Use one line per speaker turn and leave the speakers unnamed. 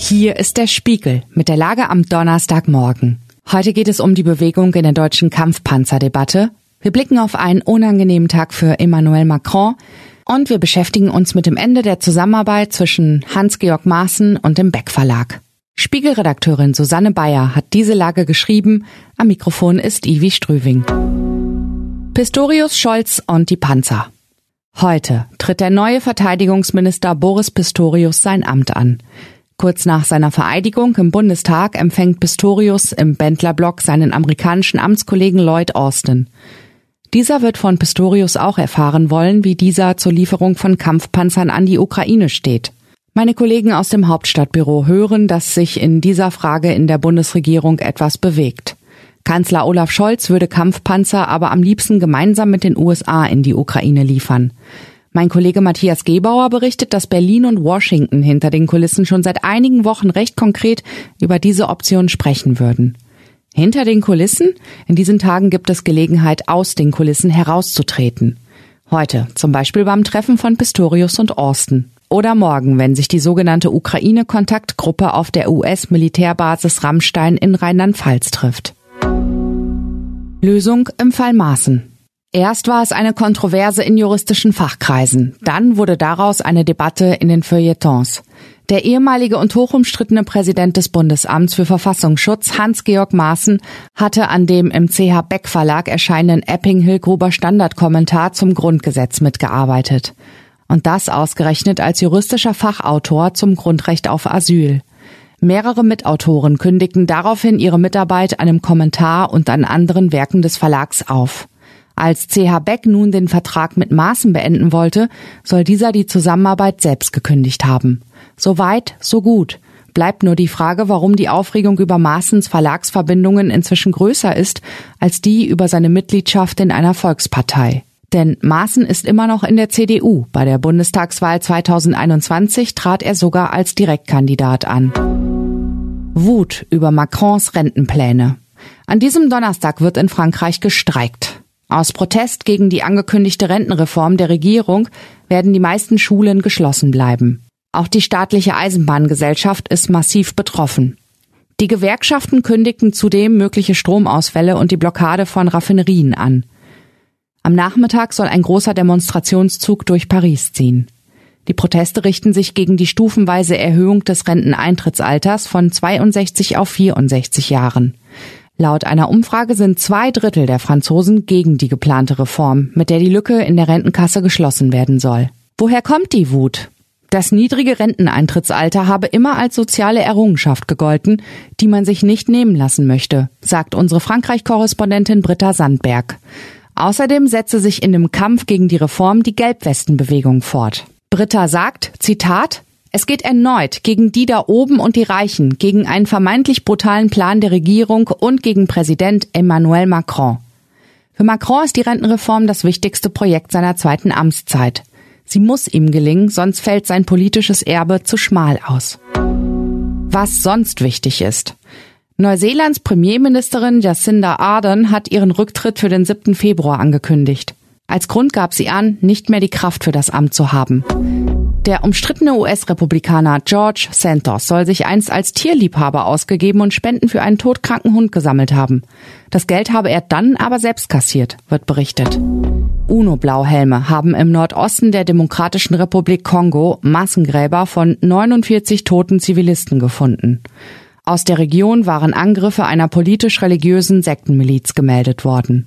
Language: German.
Hier ist der Spiegel mit der Lage am Donnerstagmorgen. Heute geht es um die Bewegung in der deutschen Kampfpanzerdebatte. Wir blicken auf einen unangenehmen Tag für Emmanuel Macron und wir beschäftigen uns mit dem Ende der Zusammenarbeit zwischen Hans-Georg Maaßen und dem Beck Verlag. Spiegelredakteurin Susanne Bayer hat diese Lage geschrieben. Am Mikrofon ist Ivi Strüving. Pistorius, Scholz und die Panzer. Heute tritt der neue Verteidigungsminister Boris Pistorius sein Amt an. Kurz nach seiner Vereidigung im Bundestag empfängt Pistorius im Bendlerblock seinen amerikanischen Amtskollegen Lloyd Austin. Dieser wird von Pistorius auch erfahren wollen, wie dieser zur Lieferung von Kampfpanzern an die Ukraine steht. Meine Kollegen aus dem Hauptstadtbüro hören, dass sich in dieser Frage in der Bundesregierung etwas bewegt. Kanzler Olaf Scholz würde Kampfpanzer aber am liebsten gemeinsam mit den USA in die Ukraine liefern. Mein Kollege Matthias Gebauer berichtet, dass Berlin und Washington hinter den Kulissen schon seit einigen Wochen recht konkret über diese Option sprechen würden. Hinter den Kulissen? In diesen Tagen gibt es Gelegenheit, aus den Kulissen herauszutreten. Heute, zum Beispiel beim Treffen von Pistorius und Austin. Oder morgen, wenn sich die sogenannte Ukraine-Kontaktgruppe auf der US-Militärbasis Rammstein in Rheinland-Pfalz trifft. Lösung im Fall Maaßen. Erst war es eine Kontroverse in juristischen Fachkreisen, dann wurde daraus eine Debatte in den Feuilletons. Der ehemalige und hochumstrittene Präsident des Bundesamts für Verfassungsschutz, Hans-Georg Maaßen, hatte an dem im CH Beck Verlag erscheinenden Epping-Hillgruber Standardkommentar zum Grundgesetz mitgearbeitet. Und das ausgerechnet als juristischer Fachautor zum Grundrecht auf Asyl. Mehrere Mitautoren kündigten daraufhin ihre Mitarbeit einem Kommentar und an anderen Werken des Verlags auf. Als CH Beck nun den Vertrag mit Maaßen beenden wollte, soll dieser die Zusammenarbeit selbst gekündigt haben. So weit, so gut. Bleibt nur die Frage, warum die Aufregung über Maaßens Verlagsverbindungen inzwischen größer ist als die über seine Mitgliedschaft in einer Volkspartei. Denn Maaßen ist immer noch in der CDU. Bei der Bundestagswahl 2021 trat er sogar als Direktkandidat an. Wut über Macrons Rentenpläne. An diesem Donnerstag wird in Frankreich gestreikt. Aus Protest gegen die angekündigte Rentenreform der Regierung werden die meisten Schulen geschlossen bleiben. Auch die staatliche Eisenbahngesellschaft ist massiv betroffen. Die Gewerkschaften kündigten zudem mögliche Stromausfälle und die Blockade von Raffinerien an. Am Nachmittag soll ein großer Demonstrationszug durch Paris ziehen. Die Proteste richten sich gegen die stufenweise Erhöhung des Renteneintrittsalters von 62 auf 64 Jahren. Laut einer Umfrage sind zwei Drittel der Franzosen gegen die geplante Reform, mit der die Lücke in der Rentenkasse geschlossen werden soll. Woher kommt die Wut? Das niedrige Renteneintrittsalter habe immer als soziale Errungenschaft gegolten, die man sich nicht nehmen lassen möchte, sagt unsere Frankreich-Korrespondentin Britta Sandberg. Außerdem setze sich in dem Kampf gegen die Reform die Gelbwestenbewegung fort. Britta sagt, Zitat, es geht erneut gegen die da oben und die Reichen, gegen einen vermeintlich brutalen Plan der Regierung und gegen Präsident Emmanuel Macron. Für Macron ist die Rentenreform das wichtigste Projekt seiner zweiten Amtszeit. Sie muss ihm gelingen, sonst fällt sein politisches Erbe zu schmal aus. Was sonst wichtig ist. Neuseelands Premierministerin Jacinda Ardern hat ihren Rücktritt für den 7. Februar angekündigt. Als Grund gab sie an, nicht mehr die Kraft für das Amt zu haben. Der umstrittene US-Republikaner George Santos soll sich einst als Tierliebhaber ausgegeben und Spenden für einen todkranken Hund gesammelt haben. Das Geld habe er dann aber selbst kassiert, wird berichtet. UNO-Blauhelme haben im Nordosten der Demokratischen Republik Kongo Massengräber von 49 toten Zivilisten gefunden. Aus der Region waren Angriffe einer politisch-religiösen Sektenmiliz gemeldet worden.